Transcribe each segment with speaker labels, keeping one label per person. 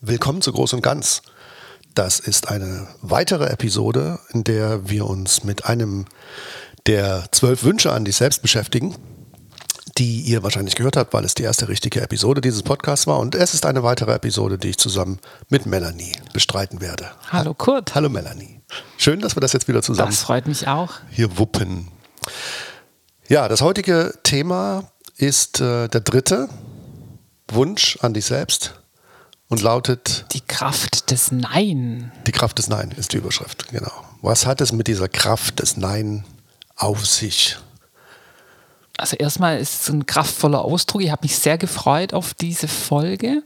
Speaker 1: Willkommen zu Groß und Ganz. Das ist eine weitere Episode, in der wir uns mit einem der zwölf Wünsche an dich selbst beschäftigen, die ihr wahrscheinlich gehört habt, weil es die erste richtige Episode dieses Podcasts war. Und es ist eine weitere Episode, die ich zusammen mit Melanie bestreiten werde.
Speaker 2: Hallo Kurt.
Speaker 1: Hallo Melanie. Schön, dass wir das jetzt wieder zusammen
Speaker 2: Das freut mich auch.
Speaker 1: hier wuppen. Ja, das heutige Thema ist äh, der dritte Wunsch an dich selbst und lautet
Speaker 2: Die Kraft des Nein.
Speaker 1: Die Kraft des Nein ist die Überschrift, genau. Was hat es mit dieser Kraft des Nein auf sich?
Speaker 2: Also erstmal ist es ein kraftvoller Ausdruck. Ich habe mich sehr gefreut auf diese Folge,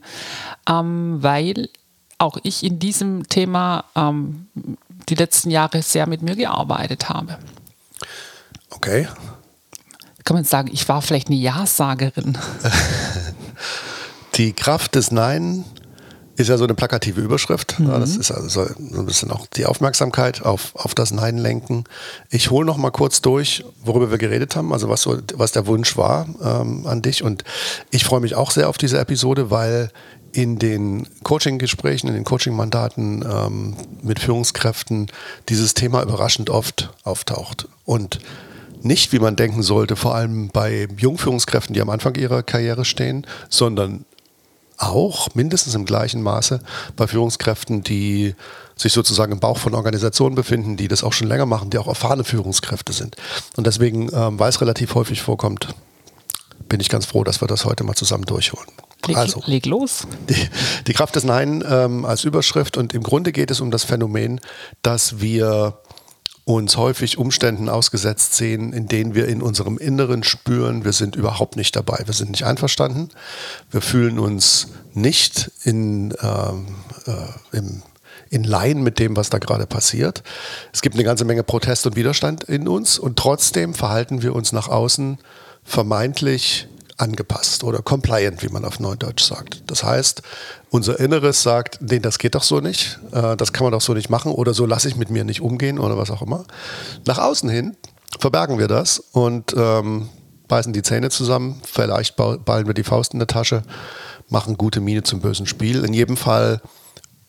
Speaker 2: ähm, weil auch ich in diesem Thema ähm, die letzten Jahre sehr mit mir gearbeitet habe.
Speaker 1: Okay.
Speaker 2: Kann man sagen, ich war vielleicht eine Ja-Sagerin.
Speaker 1: Die Kraft des Nein ist ja so eine plakative Überschrift. Ja, das ist also so ein bisschen auch die Aufmerksamkeit auf, auf das Nein lenken. Ich hole noch mal kurz durch, worüber wir geredet haben, also was, so, was der Wunsch war ähm, an dich. Und ich freue mich auch sehr auf diese Episode, weil in den Coaching-Gesprächen, in den Coaching-Mandaten ähm, mit Führungskräften dieses Thema überraschend oft auftaucht. Und nicht, wie man denken sollte, vor allem bei Jungführungskräften, die am Anfang ihrer Karriere stehen, sondern auch mindestens im gleichen Maße bei Führungskräften, die sich sozusagen im Bauch von Organisationen befinden, die das auch schon länger machen, die auch erfahrene Führungskräfte sind. Und deswegen, ähm, weil es relativ häufig vorkommt, bin ich ganz froh, dass wir das heute mal zusammen durchholen.
Speaker 2: Leg,
Speaker 1: Also,
Speaker 2: leg los.
Speaker 1: die, die Kraft des Nein ähm, als Überschrift und im Grunde geht es um das Phänomen, dass wir uns häufig Umständen ausgesetzt sehen, in denen wir in unserem Inneren spüren, wir sind überhaupt nicht dabei, wir sind nicht einverstanden, wir fühlen uns nicht in, ähm, äh, im, in Laien mit dem, was da gerade passiert. Es gibt eine ganze Menge Protest und Widerstand in uns und trotzdem verhalten wir uns nach außen vermeintlich angepasst oder compliant, wie man auf Neudeutsch sagt. Das heißt, unser Inneres sagt, nee, das geht doch so nicht, äh, das kann man doch so nicht machen oder so lasse ich mit mir nicht umgehen oder was auch immer. Nach außen hin verbergen wir das und ähm, beißen die Zähne zusammen, vielleicht ballen wir die Faust in der Tasche, machen gute Miene zum bösen Spiel. In jedem Fall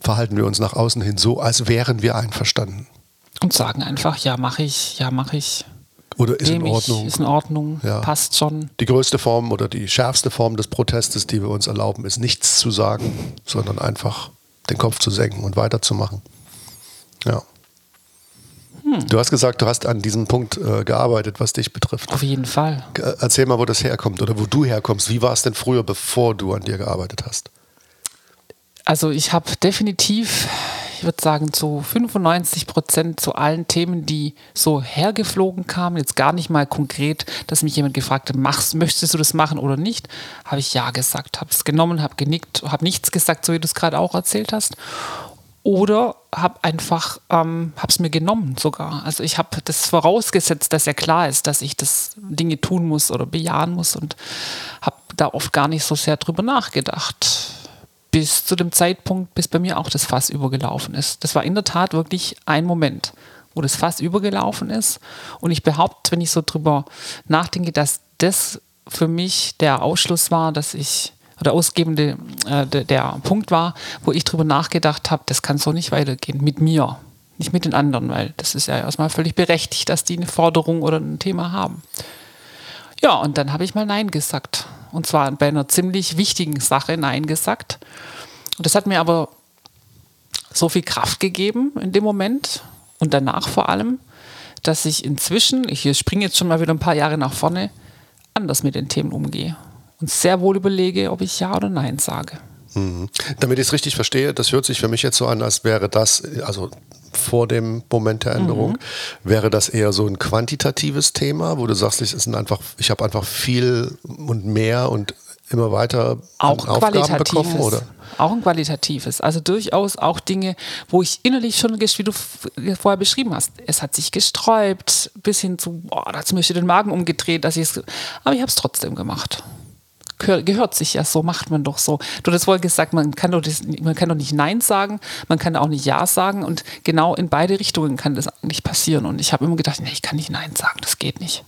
Speaker 1: verhalten wir uns nach außen hin so, als wären wir einverstanden.
Speaker 2: Und sagen einfach, ja, mache ich, ja, mache ich.
Speaker 1: Oder ist in Ordnung.
Speaker 2: Ist in Ordnung,
Speaker 1: Ja.
Speaker 2: passt schon.
Speaker 1: Die größte Form oder die schärfste Form des Protestes, die wir uns erlauben, ist nichts zu sagen, sondern einfach den Kopf zu senken und weiterzumachen. Ja. Du hast gesagt, du hast an diesem Punkt äh, gearbeitet, was dich betrifft.
Speaker 2: Auf jeden Fall.
Speaker 1: Ge- Erzähl mal, wo das herkommt oder wo du herkommst. Wie war es denn früher, bevor du an dir gearbeitet hast?
Speaker 2: Also ich habe definitiv, ich würde sagen, zu 95 Prozent zu allen Themen, die so hergeflogen kamen, jetzt gar nicht mal konkret, dass mich jemand gefragt hat, machst, möchtest du das machen oder nicht, habe ich ja gesagt, habe es genommen, habe genickt, habe nichts gesagt, so wie du es gerade auch erzählt hast. Oder habe einfach, ähm, habe es mir genommen sogar. Also ich habe das vorausgesetzt, dass ja klar ist, dass ich das Dinge tun muss oder bejahen muss und habe da oft gar nicht so sehr drüber nachgedacht bis zu dem Zeitpunkt, bis bei mir auch das Fass übergelaufen ist. Das war in der Tat wirklich ein Moment, wo das Fass übergelaufen ist. Und ich behaupte, wenn ich so drüber nachdenke, dass das für mich der Ausschluss war, dass ich, oder ausgebende, äh, der, der Punkt war, wo ich drüber nachgedacht habe, das kann so nicht weitergehen mit mir, nicht mit den anderen, weil das ist ja erstmal völlig berechtigt, dass die eine Forderung oder ein Thema haben. Ja, und dann habe ich mal Nein gesagt. Und zwar bei einer ziemlich wichtigen Sache Nein gesagt. Und das hat mir aber so viel Kraft gegeben in dem Moment und danach vor allem, dass ich inzwischen, ich springe jetzt schon mal wieder ein paar Jahre nach vorne, anders mit den Themen umgehe und sehr wohl überlege, ob ich Ja oder Nein sage.
Speaker 1: Mhm. Damit ich es richtig verstehe, das hört sich für mich jetzt so an, als wäre das, also vor dem Moment der Änderung, wäre das eher so ein quantitatives Thema, wo du sagst, ich, einfach, ich habe einfach viel und mehr und immer weiter
Speaker 2: Auch
Speaker 1: Aufgaben bekommen, oder?
Speaker 2: Auch ein qualitatives. Also durchaus auch Dinge, wo ich innerlich schon, wie du vorher beschrieben hast, es hat sich gesträubt, bis hin zu, boah, da hat mir den Magen umgedreht, dass ich es, aber ich habe es trotzdem gemacht. Gehör, gehört sich ja so, macht man doch so. Du hast vorher gesagt, man kann, doch das, man kann doch nicht Nein sagen, man kann auch nicht Ja sagen und genau in beide Richtungen kann das eigentlich passieren. Und ich habe immer gedacht, nee, ich kann nicht Nein sagen, das geht nicht.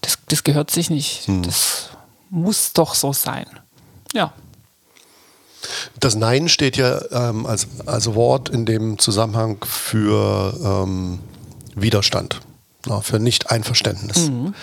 Speaker 2: Das, das gehört sich nicht. Das muss doch so sein. Ja.
Speaker 1: Das Nein steht ja ähm, als, als Wort in dem Zusammenhang für ähm, Widerstand. Für Nicht-Einverständnis. Mhm.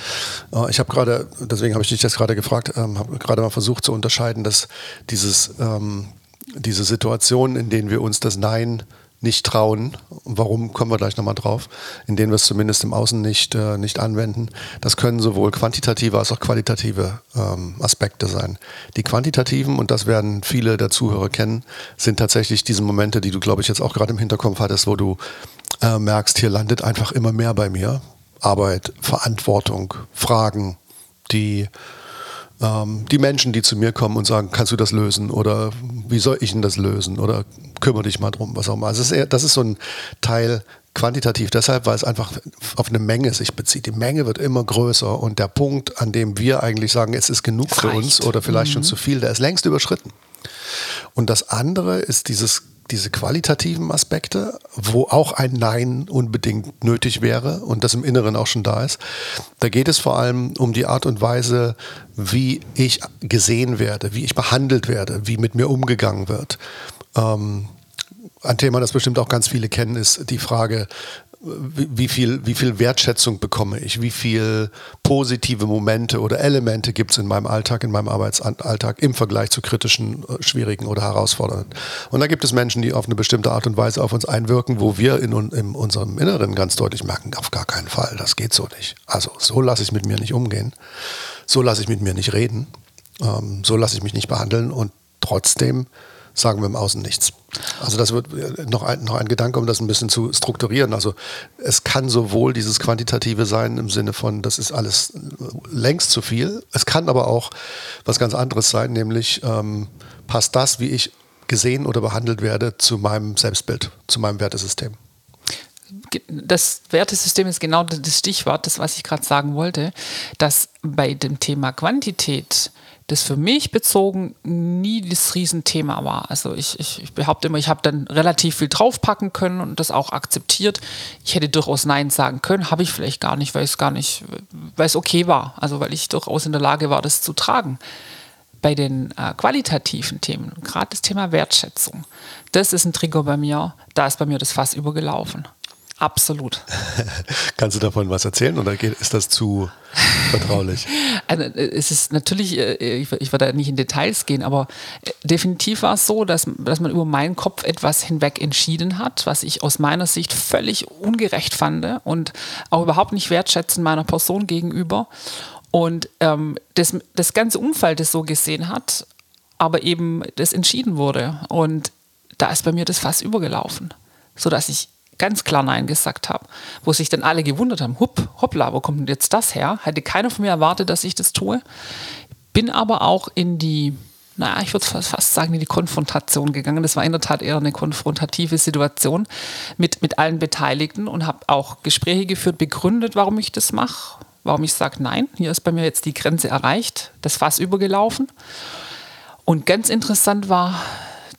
Speaker 1: Ich habe gerade, deswegen habe ich dich das gerade gefragt, ähm, habe gerade mal versucht zu unterscheiden, dass dieses, ähm, diese Situationen, in denen wir uns das Nein nicht trauen, warum kommen wir gleich nochmal drauf, in denen wir es zumindest im Außen nicht, äh, nicht anwenden, das können sowohl quantitative als auch qualitative ähm, Aspekte sein. Die quantitativen, und das werden viele der Zuhörer kennen, sind tatsächlich diese Momente, die du, glaube ich, jetzt auch gerade im Hinterkopf hattest, wo du äh, merkst, hier landet einfach immer mehr bei mir. Arbeit, Verantwortung, Fragen, die ähm, die Menschen, die zu mir kommen und sagen, kannst du das lösen oder wie soll ich denn das lösen oder kümmere dich mal drum, was auch immer. Also das ist, eher, das ist so ein Teil quantitativ deshalb, weil es einfach auf eine Menge sich bezieht. Die Menge wird immer größer und der Punkt, an dem wir eigentlich sagen, es ist genug für uns oder vielleicht mhm. schon zu viel, der ist längst überschritten. Und das andere ist dieses diese qualitativen Aspekte, wo auch ein Nein unbedingt nötig wäre und das im Inneren auch schon da ist. Da geht es vor allem um die Art und Weise, wie ich gesehen werde, wie ich behandelt werde, wie mit mir umgegangen wird. Ähm, ein Thema, das bestimmt auch ganz viele kennen, ist die Frage, wie viel, wie viel Wertschätzung bekomme ich, wie viel positive Momente oder Elemente gibt es in meinem Alltag, in meinem Arbeitsalltag im Vergleich zu kritischen, äh, schwierigen oder herausfordernden. Und da gibt es Menschen, die auf eine bestimmte Art und Weise auf uns einwirken, wo wir in, in unserem Inneren ganz deutlich merken, auf gar keinen Fall, das geht so nicht. Also so lasse ich mit mir nicht umgehen, so lasse ich mit mir nicht reden, ähm, so lasse ich mich nicht behandeln und trotzdem sagen wir im Außen nichts. Also das wird äh, noch ein, noch ein Gedanke, um das ein bisschen zu strukturieren. Also es kann sowohl dieses Quantitative sein im Sinne von, das ist alles längst zu viel. Es kann aber auch was ganz anderes sein, nämlich ähm, passt das, wie ich gesehen oder behandelt werde, zu meinem Selbstbild, zu meinem Wertesystem.
Speaker 2: Das Wertesystem ist genau das Stichwort, das was ich gerade sagen wollte, dass bei dem Thema Quantität das für mich bezogen nie das Riesenthema war. Also ich, ich, ich behaupte immer, ich habe dann relativ viel draufpacken können und das auch akzeptiert. Ich hätte durchaus Nein sagen können, habe ich vielleicht gar nicht, weil es gar nicht, weil es okay war. Also weil ich durchaus in der Lage war, das zu tragen. Bei den äh, qualitativen Themen, gerade das Thema Wertschätzung, das ist ein Trigger bei mir, da ist bei mir das Fass übergelaufen. Absolut.
Speaker 1: Kannst du davon was erzählen oder ist das zu vertraulich?
Speaker 2: Also, äh, es ist natürlich, äh, ich, ich werde da nicht in Details gehen, aber äh, definitiv war es so, dass, dass man über meinen Kopf etwas hinweg entschieden hat, was ich aus meiner Sicht völlig ungerecht fand und auch überhaupt nicht wertschätzend meiner Person gegenüber. Und ähm, das, das ganze Umfeld das so gesehen hat, aber eben das entschieden wurde. Und da ist bei mir das Fass übergelaufen, sodass ich ganz klar Nein gesagt habe, wo sich dann alle gewundert haben, hupp, hoppla, wo kommt denn jetzt das her? Hätte keiner von mir erwartet, dass ich das tue. Bin aber auch in die, naja, ich würde fast sagen, in die Konfrontation gegangen. Das war in der Tat eher eine konfrontative Situation mit, mit allen Beteiligten und habe auch Gespräche geführt, begründet, warum ich das mache, warum ich sage, nein, hier ist bei mir jetzt die Grenze erreicht, das Fass übergelaufen. Und ganz interessant war,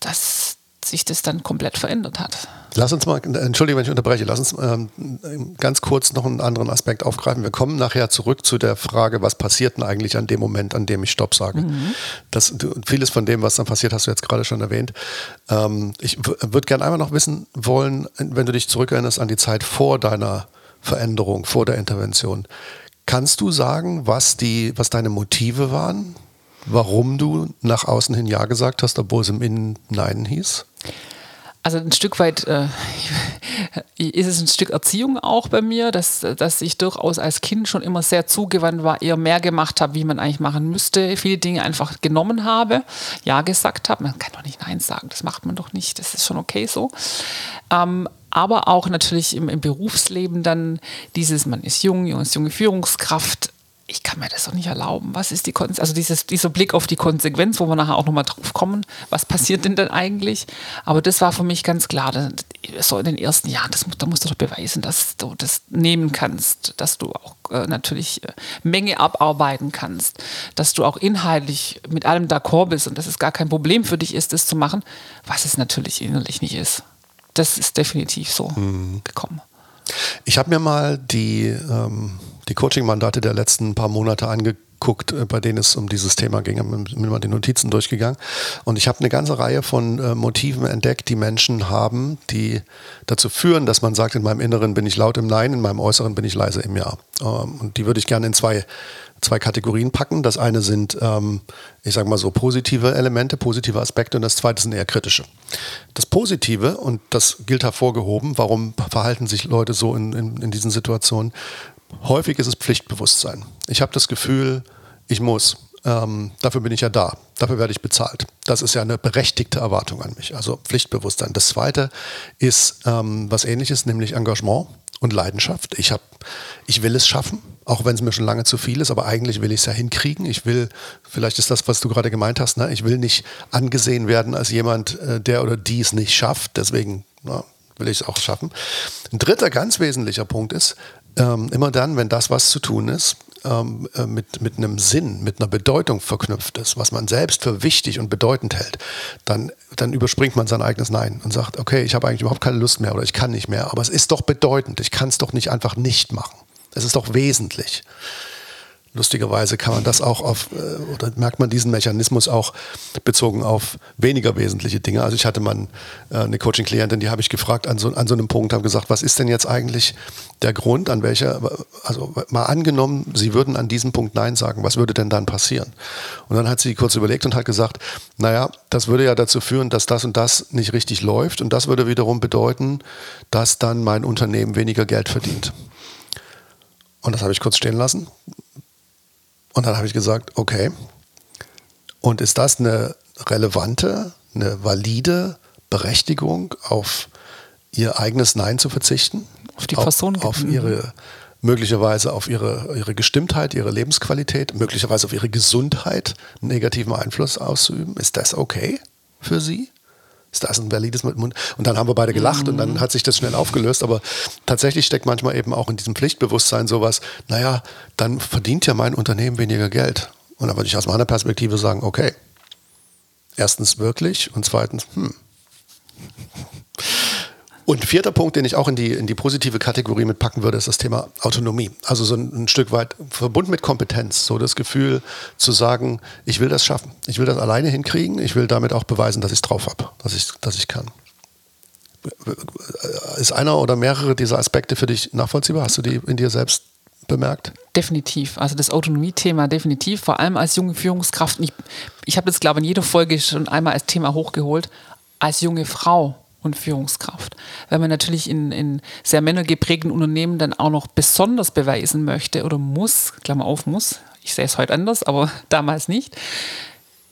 Speaker 2: dass sich das dann komplett verändert hat.
Speaker 1: Lass uns mal, entschuldige, wenn ich unterbreche, lass uns ähm, ganz kurz noch einen anderen Aspekt aufgreifen. Wir kommen nachher zurück zu der Frage, was passiert denn eigentlich an dem Moment, an dem ich Stopp sage. Mhm. Das, vieles von dem, was dann passiert, hast du jetzt gerade schon erwähnt. Ähm, ich würde gerne einmal noch wissen wollen, wenn du dich zurückerinnerst an die Zeit vor deiner Veränderung, vor der Intervention. Kannst du sagen, was, die, was deine Motive waren? Warum du nach außen hin Ja gesagt hast, obwohl es im Innen Nein hieß?
Speaker 2: Also ein Stück weit äh, ist es ein Stück Erziehung auch bei mir, dass, dass ich durchaus als Kind schon immer sehr zugewandt war, eher mehr gemacht habe, wie man eigentlich machen müsste, viele Dinge einfach genommen habe, ja gesagt habe. Man kann doch nicht Nein sagen, das macht man doch nicht, das ist schon okay so. Ähm, aber auch natürlich im, im Berufsleben dann dieses, man ist jung, jung ist junge Führungskraft, ich kann mir das doch nicht erlauben. Was ist die Konsequenz? Also dieses, dieser Blick auf die Konsequenz, wo wir nachher auch nochmal drauf kommen, was passiert denn dann eigentlich? Aber das war für mich ganz klar, so in den ersten Jahren, das, da musst du doch beweisen, dass du das nehmen kannst, dass du auch äh, natürlich äh, Menge abarbeiten kannst, dass du auch inhaltlich mit allem d'accord bist und dass es gar kein Problem für dich ist, das zu machen, was es natürlich innerlich nicht ist. Das ist definitiv so mhm. gekommen.
Speaker 1: Ich habe mir mal die, ähm, die Coaching-Mandate der letzten paar Monate ange geguckt, äh, bei denen es um dieses Thema ging, mir mal die Notizen durchgegangen. Und ich habe eine ganze Reihe von äh, Motiven entdeckt, die Menschen haben, die dazu führen, dass man sagt, in meinem Inneren bin ich laut im Nein, in meinem Äußeren bin ich leise im Ja. Ähm, und die würde ich gerne in zwei zwei Kategorien packen. Das eine sind, ähm, ich sage mal so, positive Elemente, positive Aspekte und das zweite sind eher kritische. Das Positive, und das gilt hervorgehoben, warum verhalten sich Leute so in, in, in diesen Situationen, häufig ist es Pflichtbewusstsein. Ich habe das Gefühl, ich muss. Ähm, dafür bin ich ja da. Dafür werde ich bezahlt. Das ist ja eine berechtigte Erwartung an mich. Also Pflichtbewusstsein. Das zweite ist ähm, was ähnliches, nämlich Engagement und Leidenschaft. Ich, hab, ich will es schaffen, auch wenn es mir schon lange zu viel ist, aber eigentlich will ich es ja hinkriegen. Ich will, vielleicht ist das, was du gerade gemeint hast, ne? ich will nicht angesehen werden als jemand, äh, der oder die es nicht schafft. Deswegen na, will ich es auch schaffen. Ein dritter ganz wesentlicher Punkt ist, ähm, immer dann, wenn das, was zu tun ist, ähm, äh, mit, mit einem Sinn, mit einer Bedeutung verknüpft ist, was man selbst für wichtig und bedeutend hält, dann, dann überspringt man sein eigenes Nein und sagt, okay, ich habe eigentlich überhaupt keine Lust mehr oder ich kann nicht mehr, aber es ist doch bedeutend, ich kann es doch nicht einfach nicht machen. Es ist doch wesentlich. Lustigerweise kann man das auch auf, äh, oder merkt man diesen Mechanismus auch bezogen auf weniger wesentliche Dinge. Also ich hatte mal äh, eine Coaching-Klientin, die habe ich gefragt an so, an so einem Punkt, habe gesagt, was ist denn jetzt eigentlich der Grund, an welcher, also mal angenommen, Sie würden an diesem Punkt Nein sagen, was würde denn dann passieren? Und dann hat sie kurz überlegt und hat gesagt, naja, das würde ja dazu führen, dass das und das nicht richtig läuft und das würde wiederum bedeuten, dass dann mein Unternehmen weniger Geld verdient. Und das habe ich kurz stehen lassen, und dann habe ich gesagt, okay. Und ist das eine relevante, eine valide Berechtigung, auf ihr eigenes Nein zu verzichten?
Speaker 2: Auf die Person.
Speaker 1: Auf, auf ihre, möglicherweise auf ihre, ihre Gestimmtheit, ihre Lebensqualität, möglicherweise auf ihre Gesundheit einen negativen Einfluss auszuüben. Ist das okay für sie? Ist das ein valides Mund? Und dann haben wir beide gelacht mhm. und dann mhm. hat sich das schnell aufgelöst. Aber tatsächlich steckt manchmal eben auch in diesem Pflichtbewusstsein sowas, naja, dann verdient ja mein Unternehmen weniger Geld. Und dann würde ich aus meiner Perspektive sagen, okay, erstens wirklich und zweitens, hm. Und vierter Punkt, den ich auch in die, in die positive Kategorie mitpacken würde, ist das Thema Autonomie. Also so ein, ein, Stück weit verbunden mit Kompetenz. So das Gefühl zu sagen, ich will das schaffen. Ich will das alleine hinkriegen. Ich will damit auch beweisen, dass ich es drauf habe, dass ich, dass ich kann. Ist einer oder mehrere dieser Aspekte für dich nachvollziehbar? Hast du die in dir selbst bemerkt?
Speaker 2: Definitiv. Also das Autonomie-Thema definitiv, vor allem als junge Führungskraft. Ich, ich habe das, glaube ich, in jeder Folge schon einmal als Thema hochgeholt. Als junge Frau und Führungskraft. Wenn man natürlich in, in sehr männergeprägten Unternehmen dann auch noch besonders beweisen möchte oder muss, Klammer auf, muss, ich sehe es heute anders, aber damals nicht,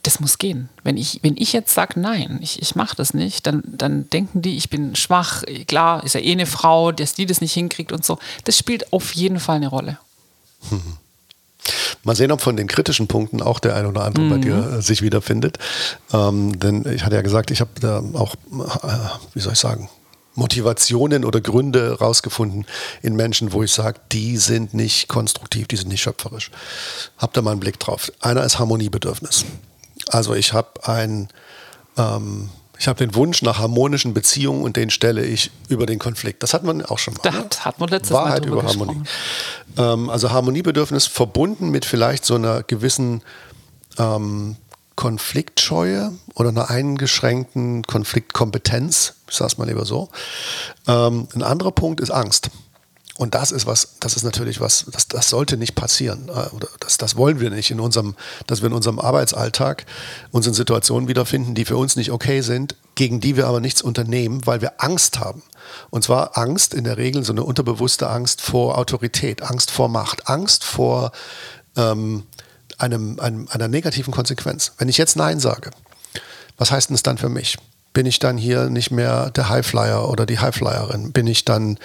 Speaker 2: das muss gehen. Wenn ich, wenn ich jetzt sage, nein, ich, ich mache das nicht, dann, dann denken die, ich bin schwach. Klar, ist ja eh eine Frau, dass die das nicht hinkriegt und so. Das spielt auf jeden Fall eine Rolle.
Speaker 1: Mal sehen, ob von den kritischen Punkten auch der ein oder andere mhm. bei dir äh, sich wiederfindet. Ähm, denn ich hatte ja gesagt, ich habe da auch, äh, wie soll ich sagen, Motivationen oder Gründe rausgefunden in Menschen, wo ich sage, die sind nicht konstruktiv, die sind nicht schöpferisch. Habt da mal einen Blick drauf. Einer ist Harmoniebedürfnis. Also ich habe ein ähm, ich habe den Wunsch nach harmonischen Beziehungen und den stelle ich über den Konflikt. Das hat man auch schon mal.
Speaker 2: Das ne? hat man letztes
Speaker 1: Wahrheit Mal über Harmonie. Ähm, also Harmoniebedürfnis verbunden mit vielleicht so einer gewissen ähm, Konfliktscheue oder einer eingeschränkten Konfliktkompetenz. Ich sage es mal lieber so. Ähm, ein anderer Punkt ist Angst. Und das ist was, das ist natürlich was, das, das sollte nicht passieren. Äh, das, das wollen wir nicht in unserem, dass wir in unserem Arbeitsalltag uns in Situationen wiederfinden, die für uns nicht okay sind, gegen die wir aber nichts unternehmen, weil wir Angst haben. Und zwar Angst in der Regel, so eine unterbewusste Angst vor Autorität, Angst vor Macht, Angst vor ähm, einem, einem, einer negativen Konsequenz. Wenn ich jetzt Nein sage, was heißt denn das dann für mich? Bin ich dann hier nicht mehr der Highflyer oder die Highflyerin? Bin ich dann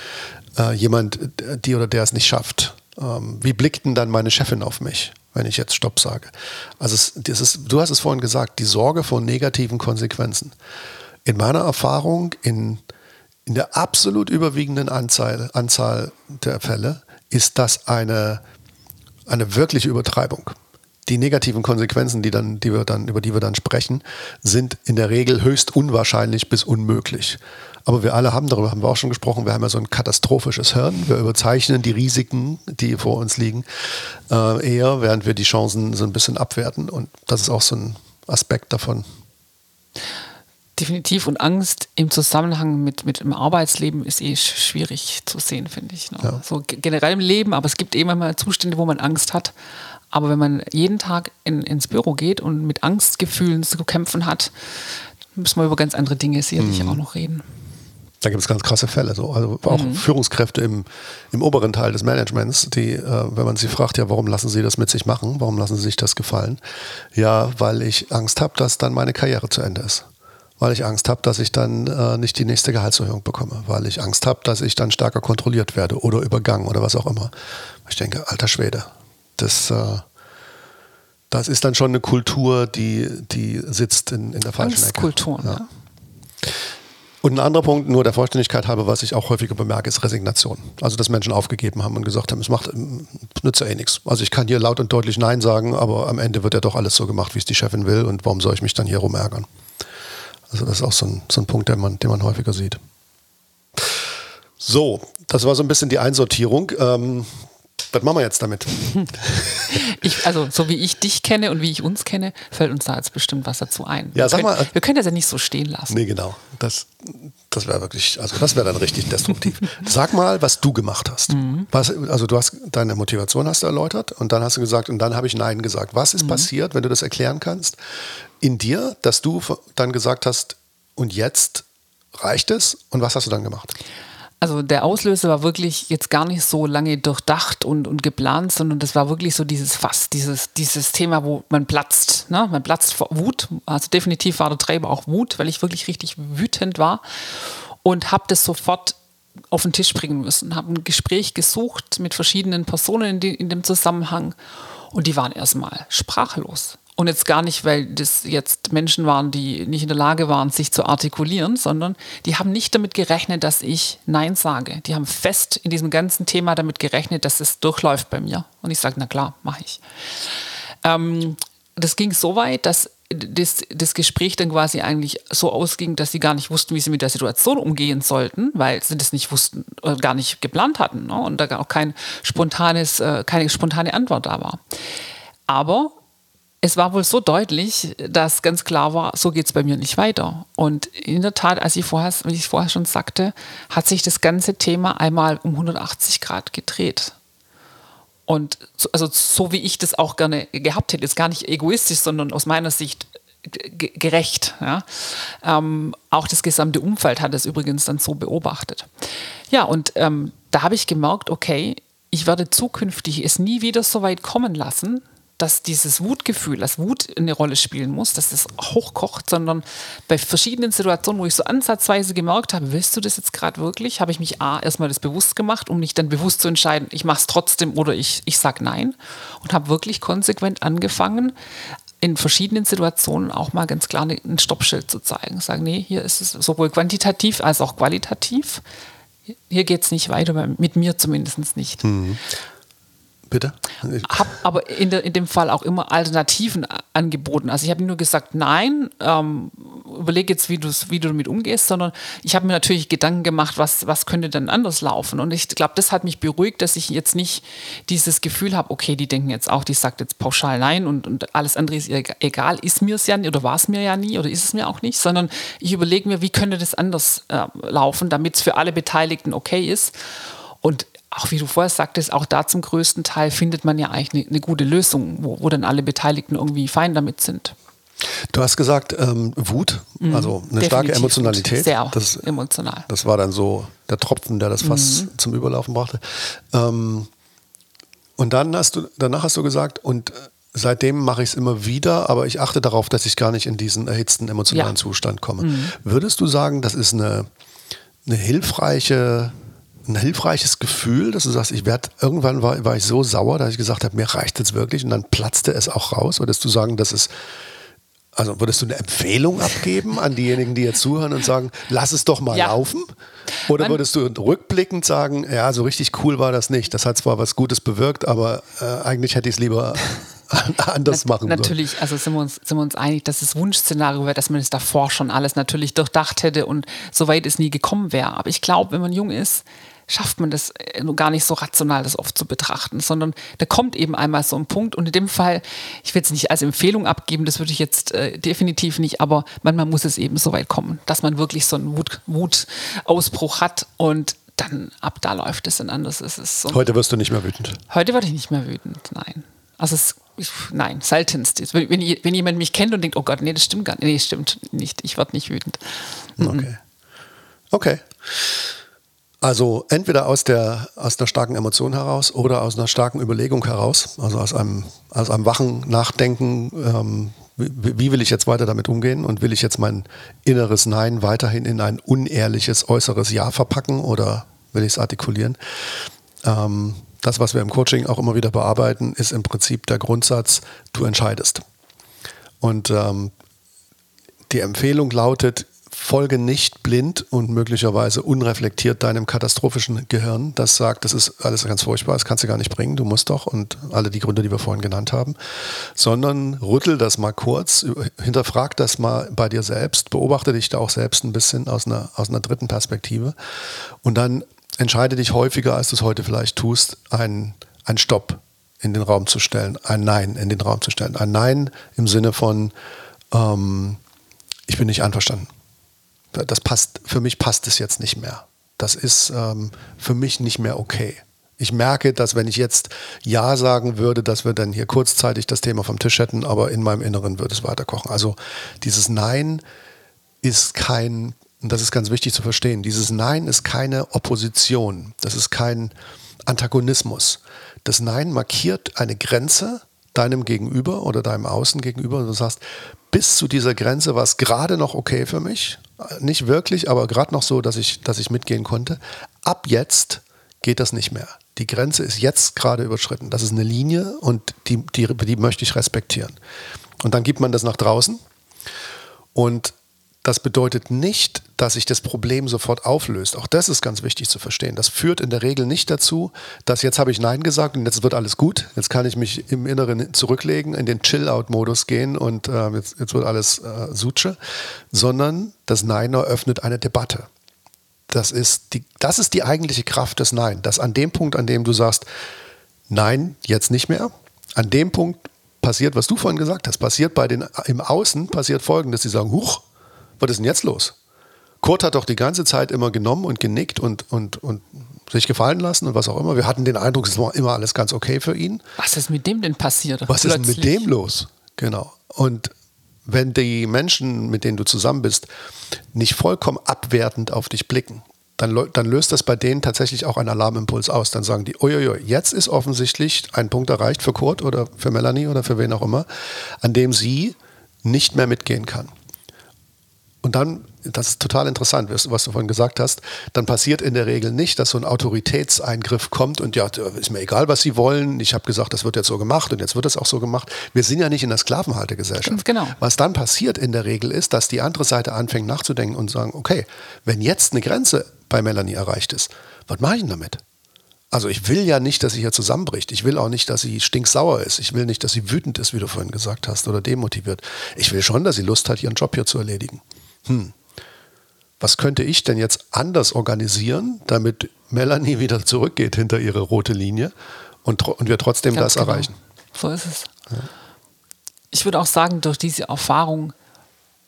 Speaker 1: äh, jemand, die oder der es nicht schafft? Ähm, wie blickt denn dann meine Chefin auf mich, wenn ich jetzt Stopp sage? Also es, das ist, du hast es vorhin gesagt, die Sorge vor negativen Konsequenzen. In meiner Erfahrung, in, in der absolut überwiegenden Anzahl, Anzahl der Fälle, ist das eine, eine wirkliche Übertreibung. die negativen Konsequenzen, die, dann, die wir dann, über die wir dann sprechen, sind in der Regel höchst unwahrscheinlich bis unmöglich. Aber wir alle haben, darüber haben wir auch schon gesprochen, wir haben ja so ein katastrophisches Hirn. Wir überzeichnen die Risiken, die vor uns liegen, äh, eher, während wir die Chancen so ein bisschen abwerten. Und das ist auch so ein Aspekt davon.
Speaker 2: Definitiv. Und Angst im Zusammenhang mit, mit dem Arbeitsleben ist eh schwierig zu sehen, finde ich. Ne? Ja. So generell im Leben, aber es gibt eben mal Zustände, wo man Angst hat. Aber wenn man jeden Tag in, ins Büro geht und mit Angstgefühlen zu kämpfen hat, müssen wir über ganz andere Dinge sicherlich mhm. auch noch reden.
Speaker 1: Da gibt es ganz krasse Fälle, so. also auch mhm. Führungskräfte im, im oberen Teil des Managements, die, äh, wenn man sie fragt, ja, warum lassen sie das mit sich machen, warum lassen sie sich das gefallen? Ja, weil ich Angst habe, dass dann meine Karriere zu Ende ist. Weil ich Angst habe, dass ich dann äh, nicht die nächste Gehaltserhöhung bekomme. Weil ich Angst habe, dass ich dann stärker kontrolliert werde oder übergangen oder was auch immer. Ich denke, alter Schwede, das, äh, das ist dann schon eine Kultur, die, die sitzt in, in der falschen Ecke.
Speaker 2: Kultur, ja. ja.
Speaker 1: Und ein anderer Punkt, nur der Vollständigkeit halber, was ich auch häufiger bemerke, ist Resignation. Also, dass Menschen aufgegeben haben und gesagt haben, es macht, nützt ja eh nichts. Also, ich kann hier laut und deutlich Nein sagen, aber am Ende wird ja doch alles so gemacht, wie es die Chefin will und warum soll ich mich dann hier rumärgern? Also, das ist auch so ein, so ein Punkt, den man, den man häufiger sieht. So, das war so ein bisschen die Einsortierung. Ähm, was machen wir jetzt damit?
Speaker 2: Ich, also, so wie ich dich kenne und wie ich uns kenne, fällt uns da jetzt bestimmt was dazu ein.
Speaker 1: Ja, wir sag
Speaker 2: können,
Speaker 1: mal.
Speaker 2: Wir können das ja nicht so stehen lassen.
Speaker 1: Nee, genau. Das, das wäre wirklich, also das wäre dann richtig destruktiv. Sag mal, was du gemacht hast. Mhm. Was, also du hast deine Motivation hast du erläutert und dann hast du gesagt, und dann habe ich Nein gesagt. Was ist mhm. passiert, wenn du das erklären kannst, in dir, dass du dann gesagt hast, und jetzt reicht es? Und was hast du dann gemacht?
Speaker 2: Also der Auslöser war wirklich jetzt gar nicht so lange durchdacht und, und geplant, sondern das war wirklich so dieses Fass, dieses, dieses Thema, wo man platzt. Ne? Man platzt vor Wut. Also definitiv war der Treiber auch Wut, weil ich wirklich richtig wütend war und habe das sofort auf den Tisch bringen müssen. Habe ein Gespräch gesucht mit verschiedenen Personen in, die, in dem Zusammenhang und die waren erstmal sprachlos. Und jetzt gar nicht, weil das jetzt Menschen waren, die nicht in der Lage waren, sich zu artikulieren, sondern die haben nicht damit gerechnet, dass ich Nein sage. Die haben fest in diesem ganzen Thema damit gerechnet, dass es durchläuft bei mir. Und ich sage, na klar, mache ich. Ähm, das ging so weit, dass das, das Gespräch dann quasi eigentlich so ausging, dass sie gar nicht wussten, wie sie mit der Situation umgehen sollten, weil sie das nicht wussten, oder gar nicht geplant hatten ne? und da auch kein spontanes, äh, keine spontane Antwort da war. Aber es war wohl so deutlich, dass ganz klar war, so geht es bei mir nicht weiter. Und in der Tat, als ich vorher, wie ich vorher schon sagte, hat sich das ganze Thema einmal um 180 Grad gedreht. Und so, also so wie ich das auch gerne gehabt hätte, ist gar nicht egoistisch, sondern aus meiner Sicht gerecht. Ja? Ähm, auch das gesamte Umfeld hat es übrigens dann so beobachtet. Ja, und ähm, da habe ich gemerkt, okay, ich werde zukünftig es nie wieder so weit kommen lassen, dass dieses Wutgefühl, dass Wut eine Rolle spielen muss, dass das hochkocht, sondern bei verschiedenen Situationen, wo ich so ansatzweise gemerkt habe, willst du das jetzt gerade wirklich, habe ich mich A, erstmal das bewusst gemacht, um mich dann bewusst zu entscheiden, ich mache es trotzdem oder ich, ich sage nein und habe wirklich konsequent angefangen, in verschiedenen Situationen auch mal ganz klar ein Stoppschild zu zeigen. Sagen, nee, hier ist es sowohl quantitativ als auch qualitativ. Hier geht es nicht weiter, mit mir zumindest nicht. Mhm.
Speaker 1: Bitte?
Speaker 2: Habe aber in, de, in, dem Fall auch immer Alternativen angeboten. Also ich habe nur gesagt, nein, ähm, überlege jetzt, wie, wie du damit umgehst, sondern ich habe mir natürlich Gedanken gemacht, was, was könnte denn anders laufen. Und ich glaube, das hat mich beruhigt, dass ich jetzt nicht dieses Gefühl habe, okay, die denken jetzt auch, die sagt jetzt pauschal nein und, und alles andere ist egal, ist mir es ja nie oder war es mir ja nie oder ist es mir auch nicht, sondern ich überlege mir, wie könnte das anders äh, laufen, damit es für alle Beteiligten okay ist. Und auch wie du vorher sagtest, auch da zum größten Teil findet man ja eigentlich eine, eine gute Lösung, wo, wo dann alle Beteiligten irgendwie fein damit sind.
Speaker 1: Du hast gesagt, ähm, Wut, mhm, also eine starke Emotionalität.
Speaker 2: Sehr das, emotional.
Speaker 1: Das war dann so der Tropfen, der das Fass mhm. zum Überlaufen brachte. Ähm, und dann hast du, danach hast du gesagt, und seitdem mache ich es immer wieder, aber ich achte darauf, dass ich gar nicht in diesen erhitzten emotionalen ja. Zustand komme. Mhm. Würdest du sagen, das ist eine, eine hilfreiche ein hilfreiches Gefühl, dass du sagst, ich werde, irgendwann war, war ich so sauer, dass ich gesagt habe, mir reicht es wirklich und dann platzte es auch raus. Würdest du sagen, dass es, also würdest du eine Empfehlung abgeben an diejenigen, die jetzt zuhören und sagen, lass es doch mal ja. laufen? Oder Man, würdest du rückblickend sagen, ja, so richtig cool war das nicht. Das hat zwar was Gutes bewirkt, aber äh, eigentlich hätte ich es lieber anders machen
Speaker 2: Na, Natürlich, also sind wir, uns, sind wir uns einig, dass das Wunschszenario wäre, dass man es davor schon alles natürlich durchdacht hätte und so weit es nie gekommen wäre. Aber ich glaube, wenn man jung ist, schafft man das äh, gar nicht so rational, das oft zu betrachten, sondern da kommt eben einmal so ein Punkt und in dem Fall, ich will es nicht als Empfehlung abgeben, das würde ich jetzt äh, definitiv nicht, aber manchmal muss es eben so weit kommen, dass man wirklich so einen Wut, Wutausbruch hat und dann ab da läuft es dann anders. Es ist so.
Speaker 1: Heute wirst du nicht mehr wütend.
Speaker 2: Heute werde ich nicht mehr wütend, nein. Also es, nein, seltenst. Wenn, wenn, jemand mich kennt und denkt, oh Gott, nee, das stimmt gar nicht. Nee, stimmt nicht. Ich werde nicht wütend.
Speaker 1: Okay. Okay. Also entweder aus der aus einer starken Emotion heraus oder aus einer starken Überlegung heraus, also aus einem, aus einem wachen Nachdenken, ähm, wie, wie, will ich jetzt weiter damit umgehen und will ich jetzt mein inneres Nein weiterhin in ein unehrliches äußeres Ja verpacken oder will ich es artikulieren? Ähm, das, was wir im Coaching auch immer wieder bearbeiten, ist im Prinzip der Grundsatz, du entscheidest. Und ähm, die Empfehlung lautet, folge nicht blind und möglicherweise unreflektiert deinem katastrophischen Gehirn, das sagt, das ist alles ganz furchtbar, das kannst du gar nicht bringen, du musst doch und alle die Gründe, die wir vorhin genannt haben, sondern rüttel das mal kurz, hinterfrag das mal bei dir selbst, beobachte dich da auch selbst ein bisschen aus einer, aus einer dritten Perspektive und dann entscheide dich häufiger, als du es heute vielleicht tust, ein, ein Stopp in den Raum zu stellen, ein Nein in den Raum zu stellen. Ein Nein im Sinne von, ähm, ich bin nicht einverstanden das passt, für mich passt es jetzt nicht mehr. Das ist ähm, für mich nicht mehr okay. Ich merke, dass wenn ich jetzt Ja sagen würde, dass wir dann hier kurzzeitig das Thema vom Tisch hätten, aber in meinem Inneren würde es weiterkochen. Also dieses Nein ist kein, und das ist ganz wichtig zu verstehen, dieses Nein ist keine Opposition, das ist kein Antagonismus. Das Nein markiert eine Grenze deinem Gegenüber oder deinem Außen gegenüber. Du sagst, bis zu dieser Grenze war es gerade noch okay für mich. Nicht wirklich, aber gerade noch so, dass ich, dass ich mitgehen konnte. Ab jetzt geht das nicht mehr. Die Grenze ist jetzt gerade überschritten. Das ist eine Linie und die, die, die möchte ich respektieren. Und dann gibt man das nach draußen. Und das bedeutet nicht, dass sich das Problem sofort auflöst. Auch das ist ganz wichtig zu verstehen. Das führt in der Regel nicht dazu, dass jetzt habe ich Nein gesagt und jetzt wird alles gut. Jetzt kann ich mich im Inneren zurücklegen, in den Chill-Out-Modus gehen und äh, jetzt, jetzt, wird alles äh, Sutsche. Sondern das Nein eröffnet eine Debatte. Das ist, die, das ist die eigentliche Kraft des Nein. Dass an dem Punkt, an dem du sagst, Nein, jetzt nicht mehr, an dem Punkt passiert, was du vorhin gesagt hast, passiert bei den im Außen passiert folgendes, sie sagen, huch, was ist denn jetzt los? Kurt hat doch die ganze Zeit immer genommen und genickt und, und, und sich gefallen lassen und was auch immer. Wir hatten den Eindruck, es war immer alles ganz okay für ihn.
Speaker 2: Was ist mit dem denn passiert?
Speaker 1: Was plötzlich? ist denn mit dem los? Genau. Und wenn die Menschen, mit denen du zusammen bist, nicht vollkommen abwertend auf dich blicken, dann, dann löst das bei denen tatsächlich auch einen Alarmimpuls aus. Dann sagen die, uiuiui, jetzt ist offensichtlich ein Punkt erreicht für Kurt oder für Melanie oder für wen auch immer, an dem sie nicht mehr mitgehen kann. Und dann, das ist total interessant, was du vorhin gesagt hast, dann passiert in der Regel nicht, dass so ein Autoritätseingriff kommt und ja, ist mir egal, was sie wollen. Ich habe gesagt, das wird jetzt so gemacht und jetzt wird es auch so gemacht. Wir sind ja nicht in der Sklavenhaltegesellschaft.
Speaker 2: Genau.
Speaker 1: Was dann passiert in der Regel ist, dass die andere Seite anfängt nachzudenken und sagen, okay, wenn jetzt eine Grenze bei Melanie erreicht ist, was mache ich denn damit? Also ich will ja nicht, dass sie hier zusammenbricht. Ich will auch nicht, dass sie stinksauer ist. Ich will nicht, dass sie wütend ist, wie du vorhin gesagt hast, oder demotiviert. Ich will schon, dass sie Lust hat, ihren Job hier zu erledigen hm, was könnte ich denn jetzt anders organisieren, damit Melanie wieder zurückgeht hinter ihre rote Linie und, und wir trotzdem Ganz das genau. erreichen.
Speaker 2: So ist es. Ja. Ich würde auch sagen, durch diese Erfahrung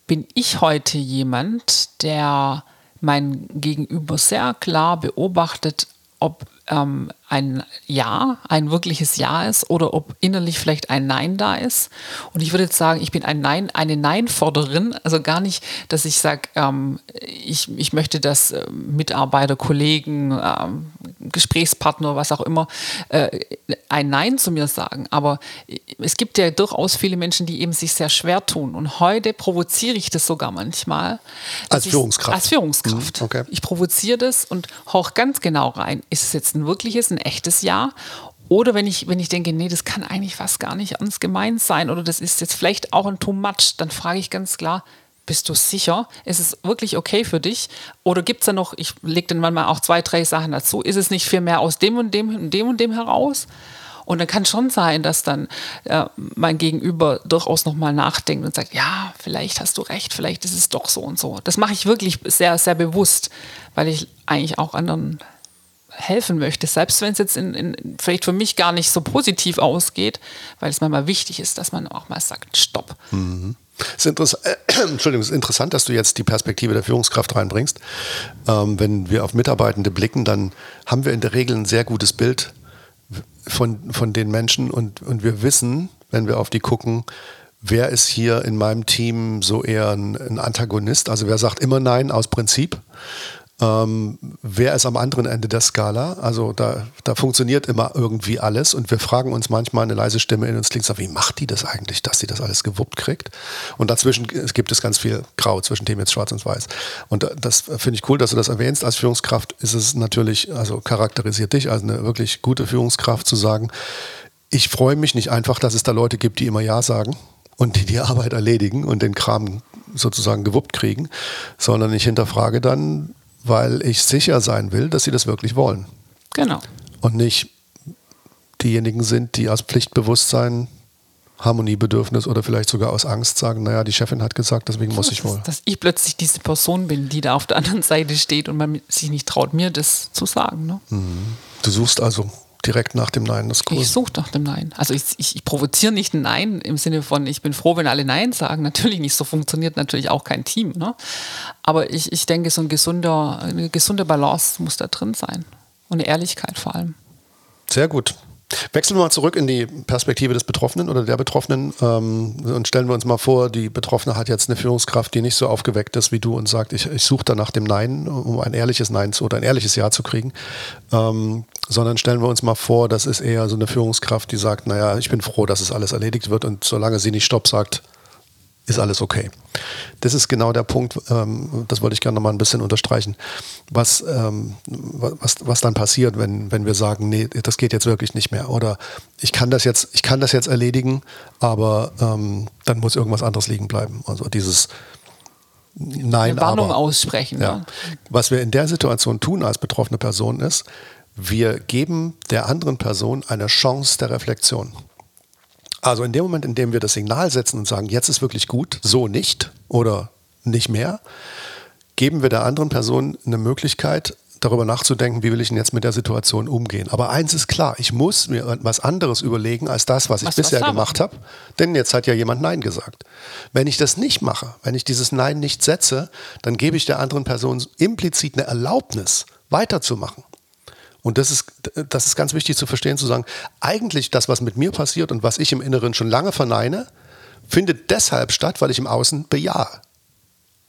Speaker 2: bin ich heute jemand, der mein Gegenüber sehr klar beobachtet, ob ähm, ein Ja, ein wirkliches Ja ist oder ob innerlich vielleicht ein Nein da ist. Und ich würde jetzt sagen, ich bin ein Nein, eine Nein-Forderin. Also gar nicht, dass ich sage, ähm, ich, ich möchte, dass äh, Mitarbeiter, Kollegen, ähm, Gesprächspartner, was auch immer, äh, ein Nein zu mir sagen. Aber es gibt ja durchaus viele Menschen, die eben sich sehr schwer tun. Und heute provoziere ich das sogar manchmal.
Speaker 1: Als Führungskraft.
Speaker 2: Als Führungskraft. Okay. Ich provoziere das und hauche ganz genau rein. Ist es jetzt ein wirkliches, ein echtes Ja. Oder wenn ich, wenn ich denke, nee, das kann eigentlich fast gar nicht ernst gemeint sein oder das ist jetzt vielleicht auch ein Too much, dann frage ich ganz klar, bist du sicher? Ist es wirklich okay für dich? Oder gibt es da noch, ich lege dann manchmal auch zwei, drei Sachen dazu, ist es nicht viel mehr aus dem und dem und dem und dem heraus? Und dann kann schon sein, dass dann äh, mein Gegenüber durchaus nochmal nachdenkt und sagt, ja, vielleicht hast du recht, vielleicht ist es doch so und so. Das mache ich wirklich sehr, sehr bewusst, weil ich eigentlich auch anderen helfen möchte, selbst wenn es jetzt in, in, vielleicht für mich gar nicht so positiv ausgeht, weil es manchmal wichtig ist, dass man auch mal sagt, stopp.
Speaker 1: Mhm. Es ist, äh, Entschuldigung, es ist interessant, dass du jetzt die Perspektive der Führungskraft reinbringst. Ähm, wenn wir auf Mitarbeitende blicken, dann haben wir in der Regel ein sehr gutes Bild von, von den Menschen und, und wir wissen, wenn wir auf die gucken, wer ist hier in meinem Team so eher ein, ein Antagonist, also wer sagt immer Nein aus Prinzip ähm, wer ist am anderen Ende der Skala? Also da, da funktioniert immer irgendwie alles und wir fragen uns manchmal eine leise Stimme in uns klingt so, wie macht die das eigentlich, dass sie das alles gewuppt kriegt? Und dazwischen gibt es ganz viel Grau zwischen dem jetzt schwarz und weiß. Und das finde ich cool, dass du das erwähnst. Als Führungskraft ist es natürlich, also charakterisiert dich als eine wirklich gute Führungskraft zu sagen, ich freue mich nicht einfach, dass es da Leute gibt, die immer Ja sagen und die die Arbeit erledigen und den Kram sozusagen gewuppt kriegen, sondern ich hinterfrage dann, weil ich sicher sein will, dass sie das wirklich wollen.
Speaker 2: Genau.
Speaker 1: Und nicht diejenigen sind, die aus Pflichtbewusstsein, Harmoniebedürfnis oder vielleicht sogar aus Angst sagen, naja, die Chefin hat gesagt, deswegen muss ich wohl.
Speaker 2: Dass, dass ich plötzlich diese Person bin, die da auf der anderen Seite steht und man sich nicht traut, mir das zu sagen. Ne?
Speaker 1: Mhm. Du suchst also direkt nach dem Nein
Speaker 2: das Ich suche nach dem Nein. Also ich, ich, ich provoziere nicht ein Nein im Sinne von, ich bin froh, wenn alle Nein sagen. Natürlich nicht, so funktioniert natürlich auch kein Team. Ne? Aber ich, ich denke, so ein gesunder, eine gesunde Balance muss da drin sein. Und eine Ehrlichkeit vor allem.
Speaker 1: Sehr gut. Wechseln wir mal zurück in die Perspektive des Betroffenen oder der Betroffenen ähm, und stellen wir uns mal vor, die Betroffene hat jetzt eine Führungskraft, die nicht so aufgeweckt ist wie du und sagt, ich, ich suche da nach dem Nein, um ein ehrliches Nein zu, oder ein ehrliches Ja zu kriegen. Ähm, sondern stellen wir uns mal vor, das ist eher so eine Führungskraft, die sagt, naja, ich bin froh, dass es alles erledigt wird und solange sie nicht Stopp sagt, ist alles okay. Das ist genau der Punkt, ähm, das wollte ich gerne noch mal ein bisschen unterstreichen, was, ähm, was, was dann passiert, wenn, wenn wir sagen, nee, das geht jetzt wirklich nicht mehr. Oder ich kann das jetzt, ich kann das jetzt erledigen, aber ähm, dann muss irgendwas anderes liegen bleiben. Also dieses Nein,
Speaker 2: Eine Warnung
Speaker 1: aber.
Speaker 2: aussprechen.
Speaker 1: Ja. Ja. Was wir in der Situation tun als betroffene Person ist, wir geben der anderen Person eine Chance der Reflexion. Also in dem Moment, in dem wir das Signal setzen und sagen, jetzt ist wirklich gut, so nicht oder nicht mehr, geben wir der anderen Person eine Möglichkeit, darüber nachzudenken, wie will ich denn jetzt mit der Situation umgehen. Aber eins ist klar, ich muss mir etwas anderes überlegen als das, was ich was bisher gemacht habe. Denn jetzt hat ja jemand Nein gesagt. Wenn ich das nicht mache, wenn ich dieses Nein nicht setze, dann gebe ich der anderen Person implizit eine Erlaubnis, weiterzumachen. Und das ist, das ist ganz wichtig zu verstehen, zu sagen, eigentlich das, was mit mir passiert und was ich im Inneren schon lange verneine, findet deshalb statt, weil ich im Außen bejahe.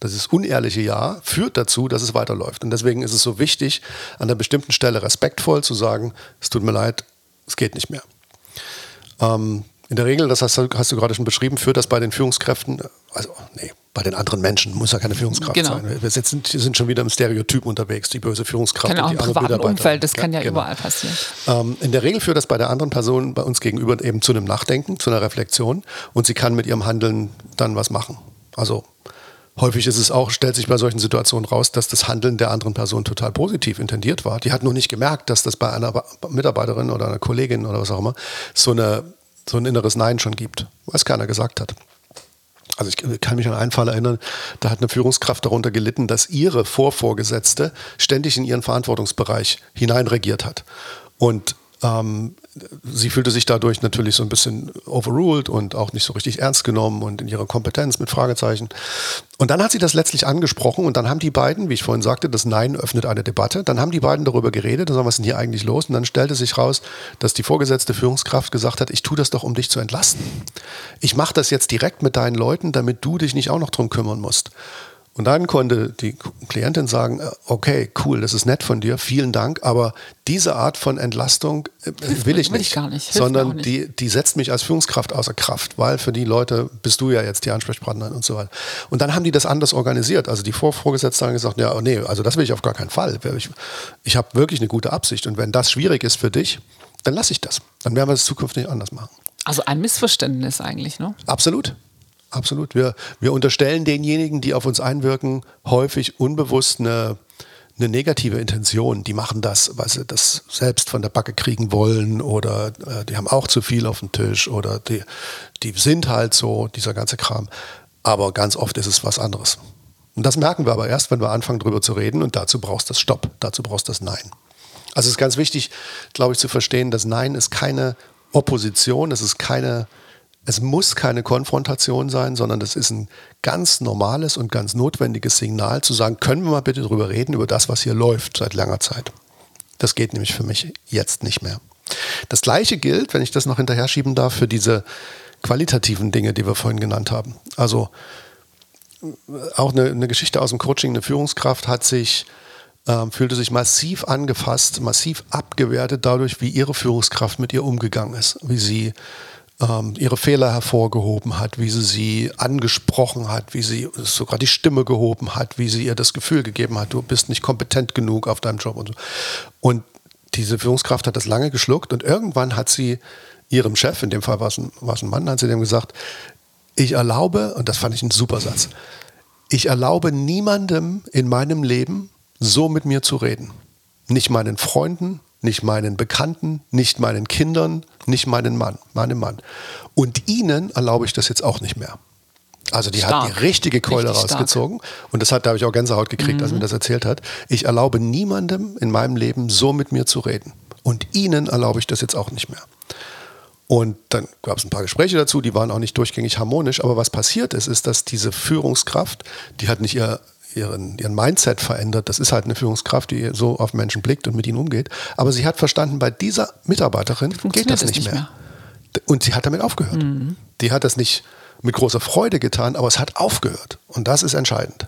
Speaker 1: Das ist unehrliche Ja führt dazu, dass es weiterläuft. Und deswegen ist es so wichtig, an einer bestimmten Stelle respektvoll zu sagen, es tut mir leid, es geht nicht mehr. Ähm, in der Regel, das hast, hast, du gerade schon beschrieben, führt das bei den Führungskräften, also nee, bei den anderen Menschen, muss ja keine Führungskraft genau. sein. Wir sind, sind, schon wieder im Stereotyp unterwegs, die böse Führungskraft.
Speaker 2: Kann auch im privaten Umfeld, das kann ja, genau. überall passieren.
Speaker 1: Ähm, in der Regel führt das bei der anderen Person bei uns gegenüber eben zu einem Nachdenken, zu einer Reflexion und sie kann mit ihrem Handeln dann was machen. Also häufig ist es auch, stellt sich bei solchen Situationen raus, dass das Handeln der anderen Person total positiv intendiert war. Die hat nur nicht gemerkt, dass das bei einer Mitarbeiterin oder einer Kollegin oder was auch immer so, eine, so ein inneres Nein schon gibt, was keiner gesagt hat. Also ich kann mich an einen Fall erinnern, da hat eine Führungskraft darunter gelitten, dass ihre Vorvorgesetzte ständig in ihren Verantwortungsbereich hineinregiert hat. Und ähm, sie fühlte sich dadurch natürlich so ein bisschen overruled und auch nicht so richtig ernst genommen und in ihrer Kompetenz mit Fragezeichen. Und dann hat sie das letztlich angesprochen und dann haben die beiden, wie ich vorhin sagte, das Nein öffnet eine Debatte, dann haben die beiden darüber geredet und sagen, was ist denn hier eigentlich los? Und dann stellte sich raus, dass die vorgesetzte Führungskraft gesagt hat, ich tue das doch, um dich zu entlasten. Ich mache das jetzt direkt mit deinen Leuten, damit du dich nicht auch noch drum kümmern musst. Und dann konnte die Klientin sagen, okay, cool, das ist nett von dir, vielen Dank, aber diese Art von Entlastung äh, will ich will nicht, ich gar nicht. sondern nicht. Die, die setzt mich als Führungskraft außer Kraft, weil für die Leute bist du ja jetzt die Ansprechpartnerin und so weiter. Und dann haben die das anders organisiert. Also die Vor Vorgesetzten haben gesagt, ja, nee, also das will ich auf gar keinen Fall. Ich, ich habe wirklich eine gute Absicht und wenn das schwierig ist für dich, dann lasse ich das. Dann werden wir es zukünftig anders machen.
Speaker 2: Also ein Missverständnis eigentlich, ne?
Speaker 1: Absolut. Absolut. Wir, wir unterstellen denjenigen, die auf uns einwirken, häufig unbewusst eine, eine negative Intention. Die machen das, weil sie das selbst von der Backe kriegen wollen oder äh, die haben auch zu viel auf dem Tisch oder die, die sind halt so, dieser ganze Kram. Aber ganz oft ist es was anderes. Und das merken wir aber erst, wenn wir anfangen, darüber zu reden und dazu brauchst du das Stopp, dazu brauchst du das Nein. Also es ist ganz wichtig, glaube ich, zu verstehen, dass Nein ist keine Opposition, es ist keine es muss keine Konfrontation sein, sondern das ist ein ganz normales und ganz notwendiges Signal zu sagen, können wir mal bitte darüber reden, über das, was hier läuft seit langer Zeit. Das geht nämlich für mich jetzt nicht mehr. Das gleiche gilt, wenn ich das noch hinterher schieben darf, für diese qualitativen Dinge, die wir vorhin genannt haben. Also auch eine, eine Geschichte aus dem Coaching, eine Führungskraft hat sich, äh, fühlte sich massiv angefasst, massiv abgewertet dadurch, wie ihre Führungskraft mit ihr umgegangen ist, wie sie ähm, ihre Fehler hervorgehoben hat, wie sie sie angesprochen hat, wie sie sogar die Stimme gehoben hat, wie sie ihr das Gefühl gegeben hat, du bist nicht kompetent genug auf deinem Job und so. Und diese Führungskraft hat das lange geschluckt und irgendwann hat sie ihrem Chef, in dem Fall war es ein, war es ein Mann, hat sie dem gesagt, ich erlaube, und das fand ich ein super Satz, ich erlaube niemandem in meinem Leben so mit mir zu reden. Nicht meinen Freunden, nicht meinen Bekannten, nicht meinen Kindern, nicht meinen Mann, meinem Mann. Und ihnen erlaube ich das jetzt auch nicht mehr. Also die stark. hat die richtige Keule Richtig rausgezogen stark. und das hat, da habe ich auch Gänsehaut gekriegt, mhm. als mir das erzählt hat. Ich erlaube niemandem in meinem Leben so mit mir zu reden. Und ihnen erlaube ich das jetzt auch nicht mehr. Und dann gab es ein paar Gespräche dazu, die waren auch nicht durchgängig harmonisch. Aber was passiert ist, ist, dass diese Führungskraft, die hat nicht ihr ihren, ihren Mindset verändert. Das ist halt eine Führungskraft, die so auf Menschen blickt und mit ihnen umgeht. Aber sie hat verstanden, bei dieser Mitarbeiterin geht das nicht, nicht mehr. mehr. Und sie hat damit aufgehört. Mhm. Die hat das nicht mit großer Freude getan, aber es hat aufgehört. Und das ist entscheidend.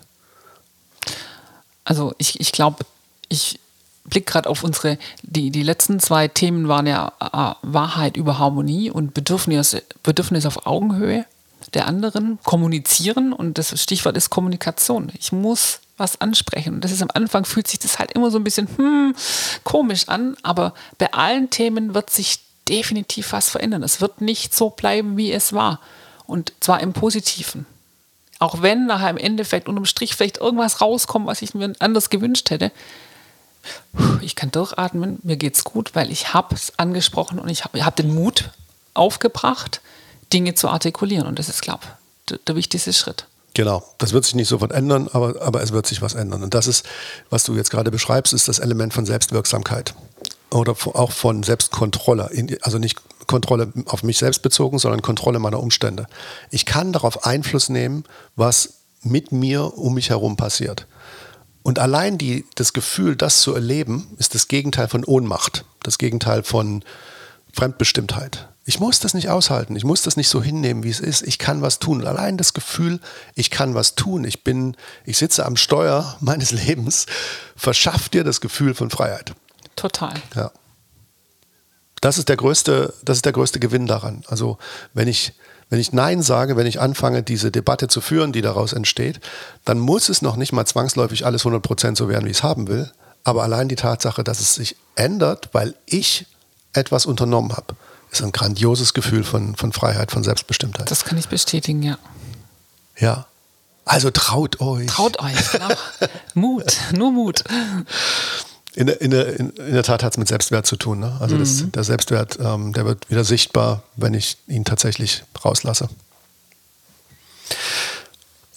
Speaker 2: Also ich, ich glaube, ich blicke gerade auf unsere, die, die letzten zwei Themen waren ja äh, Wahrheit über Harmonie und Bedürfnis, Bedürfnis auf Augenhöhe der anderen kommunizieren und das Stichwort ist Kommunikation. Ich muss was ansprechen. Und das ist am Anfang fühlt sich das halt immer so ein bisschen hm, komisch an, aber bei allen Themen wird sich definitiv was verändern. Es wird nicht so bleiben, wie es war. Und zwar im Positiven. Auch wenn nachher im Endeffekt unterm Strich vielleicht irgendwas rauskommt, was ich mir anders gewünscht hätte. Ich kann durchatmen, mir geht's gut, weil ich habe es angesprochen und ich habe hab den Mut aufgebracht, Dinge zu artikulieren. Und das ist, glaube ich, der, wichtigste Schritt.
Speaker 1: Genau, das wird sich nicht sofort ändern, aber, aber es wird sich was ändern. Und das ist, was du jetzt gerade beschreibst, ist das Element von Selbstwirksamkeit oder auch von Selbstkontrolle. Also nicht Kontrolle auf mich selbst bezogen, sondern Kontrolle meiner Umstände. Ich kann darauf Einfluss nehmen, was mit mir um mich herum passiert. Und allein die, das Gefühl, das zu erleben, ist das Gegenteil von Ohnmacht, das Gegenteil von Fremdbestimmtheit. Ich muss das nicht aushalten. Ich muss das nicht so hinnehmen, wie es ist. Ich kann was tun. allein das Gefühl, ich kann was tun. Ich bin, ich sitze am Steuer meines Lebens, verschafft dir das Gefühl von Freiheit.
Speaker 2: Total.
Speaker 1: Ja. Das ist der größte, das ist der größte Gewinn daran. Also, wenn ich, wenn ich Nein sage, wenn ich anfange, diese Debatte zu führen, die daraus entsteht, dann muss es noch nicht mal zwangsläufig alles 100% so werden, wie ich es haben will. Aber allein die Tatsache, dass es sich ändert, weil ich etwas unternommen habe ist ein grandioses Gefühl von, von Freiheit, von Selbstbestimmtheit.
Speaker 2: Das kann ich bestätigen, ja.
Speaker 1: Ja. Also traut euch.
Speaker 2: Traut euch, genau. Mut, nur Mut.
Speaker 1: In, in, in, in der Tat hat es mit Selbstwert zu tun. Ne? Also mhm. das, der Selbstwert, ähm, der wird wieder sichtbar, wenn ich ihn tatsächlich rauslasse.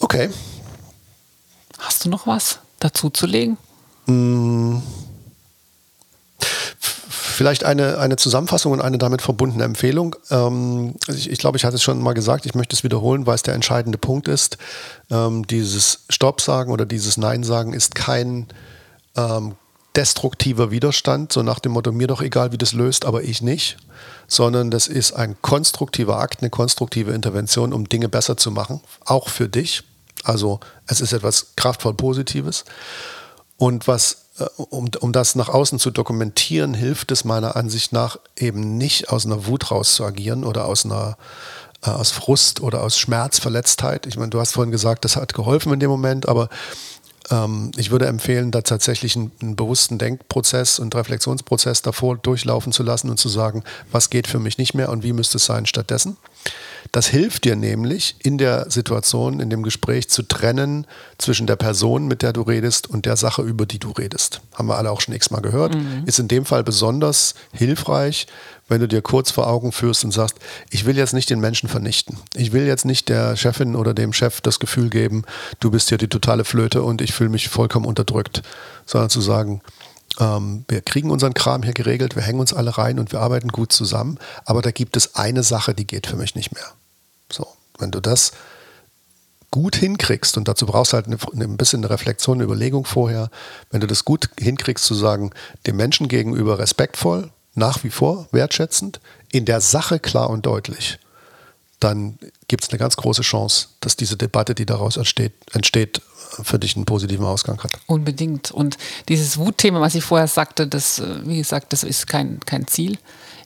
Speaker 1: Okay.
Speaker 2: Hast du noch was dazu zu legen? Mm.
Speaker 1: Vielleicht eine, eine Zusammenfassung und eine damit verbundene Empfehlung. Ähm, ich, ich glaube, ich hatte es schon mal gesagt, ich möchte es wiederholen, weil es der entscheidende Punkt ist. Ähm, dieses Stopp sagen oder dieses Nein sagen ist kein ähm, destruktiver Widerstand, so nach dem Motto, mir doch egal, wie das löst, aber ich nicht, sondern das ist ein konstruktiver Akt, eine konstruktive Intervention, um Dinge besser zu machen, auch für dich. Also es ist etwas kraftvoll Positives. Und was um, um das nach außen zu dokumentieren, hilft es meiner Ansicht nach eben nicht aus einer Wut raus zu agieren oder aus einer äh, aus Frust oder aus Schmerz, Verletztheit. Ich meine, du hast vorhin gesagt, das hat geholfen in dem Moment, aber ich würde empfehlen, da tatsächlich einen, einen, bewussten Denkprozess und Reflexionsprozess davor durchlaufen zu lassen und zu sagen, was geht für mich nicht mehr und wie müsste es sein stattdessen. Das hilft dir nämlich in der Situation, in dem Gespräch zu trennen zwischen der Person, mit der du redest und der Sache, über die du redest. Haben wir alle auch schon x-mal gehört. Mhm. Ist in dem Fall besonders hilfreich, wenn du dir kurz vor Augen führst und sagst, ich will jetzt nicht den Menschen vernichten. Ich will jetzt nicht der Chefin oder dem Chef das Gefühl geben, du bist hier die totale Flöte und ich fühle mich vollkommen unterdrückt, sondern zu sagen, ähm, wir kriegen unseren Kram hier geregelt, wir hängen uns alle rein und wir arbeiten gut zusammen, aber da gibt es eine Sache, die geht für mich nicht mehr. So, wenn du das gut hinkriegst, und dazu brauchst du halt ein bisschen eine Reflexion, eine Überlegung vorher, wenn du das gut hinkriegst zu sagen, dem Menschen gegenüber respektvoll, nach wie vor wertschätzend, in der Sache klar und deutlich, dann gibt es eine ganz große Chance, dass diese Debatte, die daraus entsteht, entsteht, für dich einen positiven Ausgang hat.
Speaker 2: Unbedingt. Und dieses Wutthema, was ich vorher sagte, das, äh, wie gesagt, das ist kein, kein Ziel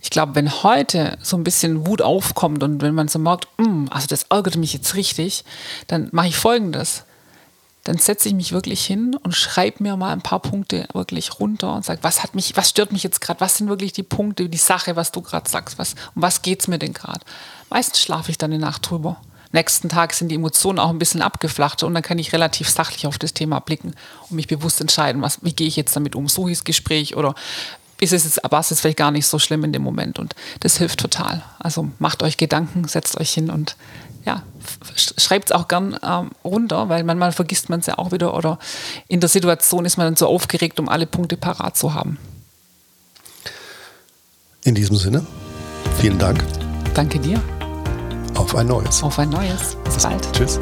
Speaker 2: ich glaube, wenn heute so ein bisschen Wut aufkommt und wenn man so merkt, mm, also das ärgert mich jetzt richtig, dann mache ich folgendes. Dann setze ich mich wirklich hin und schreibe mir mal ein paar Punkte wirklich runter und sage, was hat mich, was stört mich jetzt gerade, was sind wirklich die Punkte, die Sache, was du gerade sagst, was, um was geht es mir denn gerade? Meistens schlafe ich dann eine Nacht drüber. Nächsten Tag sind die Emotionen auch ein bisschen abgeflacht und dann kann ich relativ sachlich auf das Thema blicken und mich bewusst entscheiden, was, wie gehe ich jetzt damit um. So hieß Gespräch oder ist es jetzt, war es jetzt vielleicht gar nicht so schlimm in dem Moment und das hilft total. Also macht euch Gedanken, setzt euch hin und ja, schreibt es auch gern ähm, runter, weil manchmal vergisst man es ja auch wieder oder in der Situation ist man dann so aufgeregt, um alle Punkte parat zu haben.
Speaker 1: In diesem Sinne, vielen Dank.
Speaker 2: Danke dir.
Speaker 1: Auf ein neues.
Speaker 2: Auf ein neues. Bis bald.
Speaker 1: Tschüss.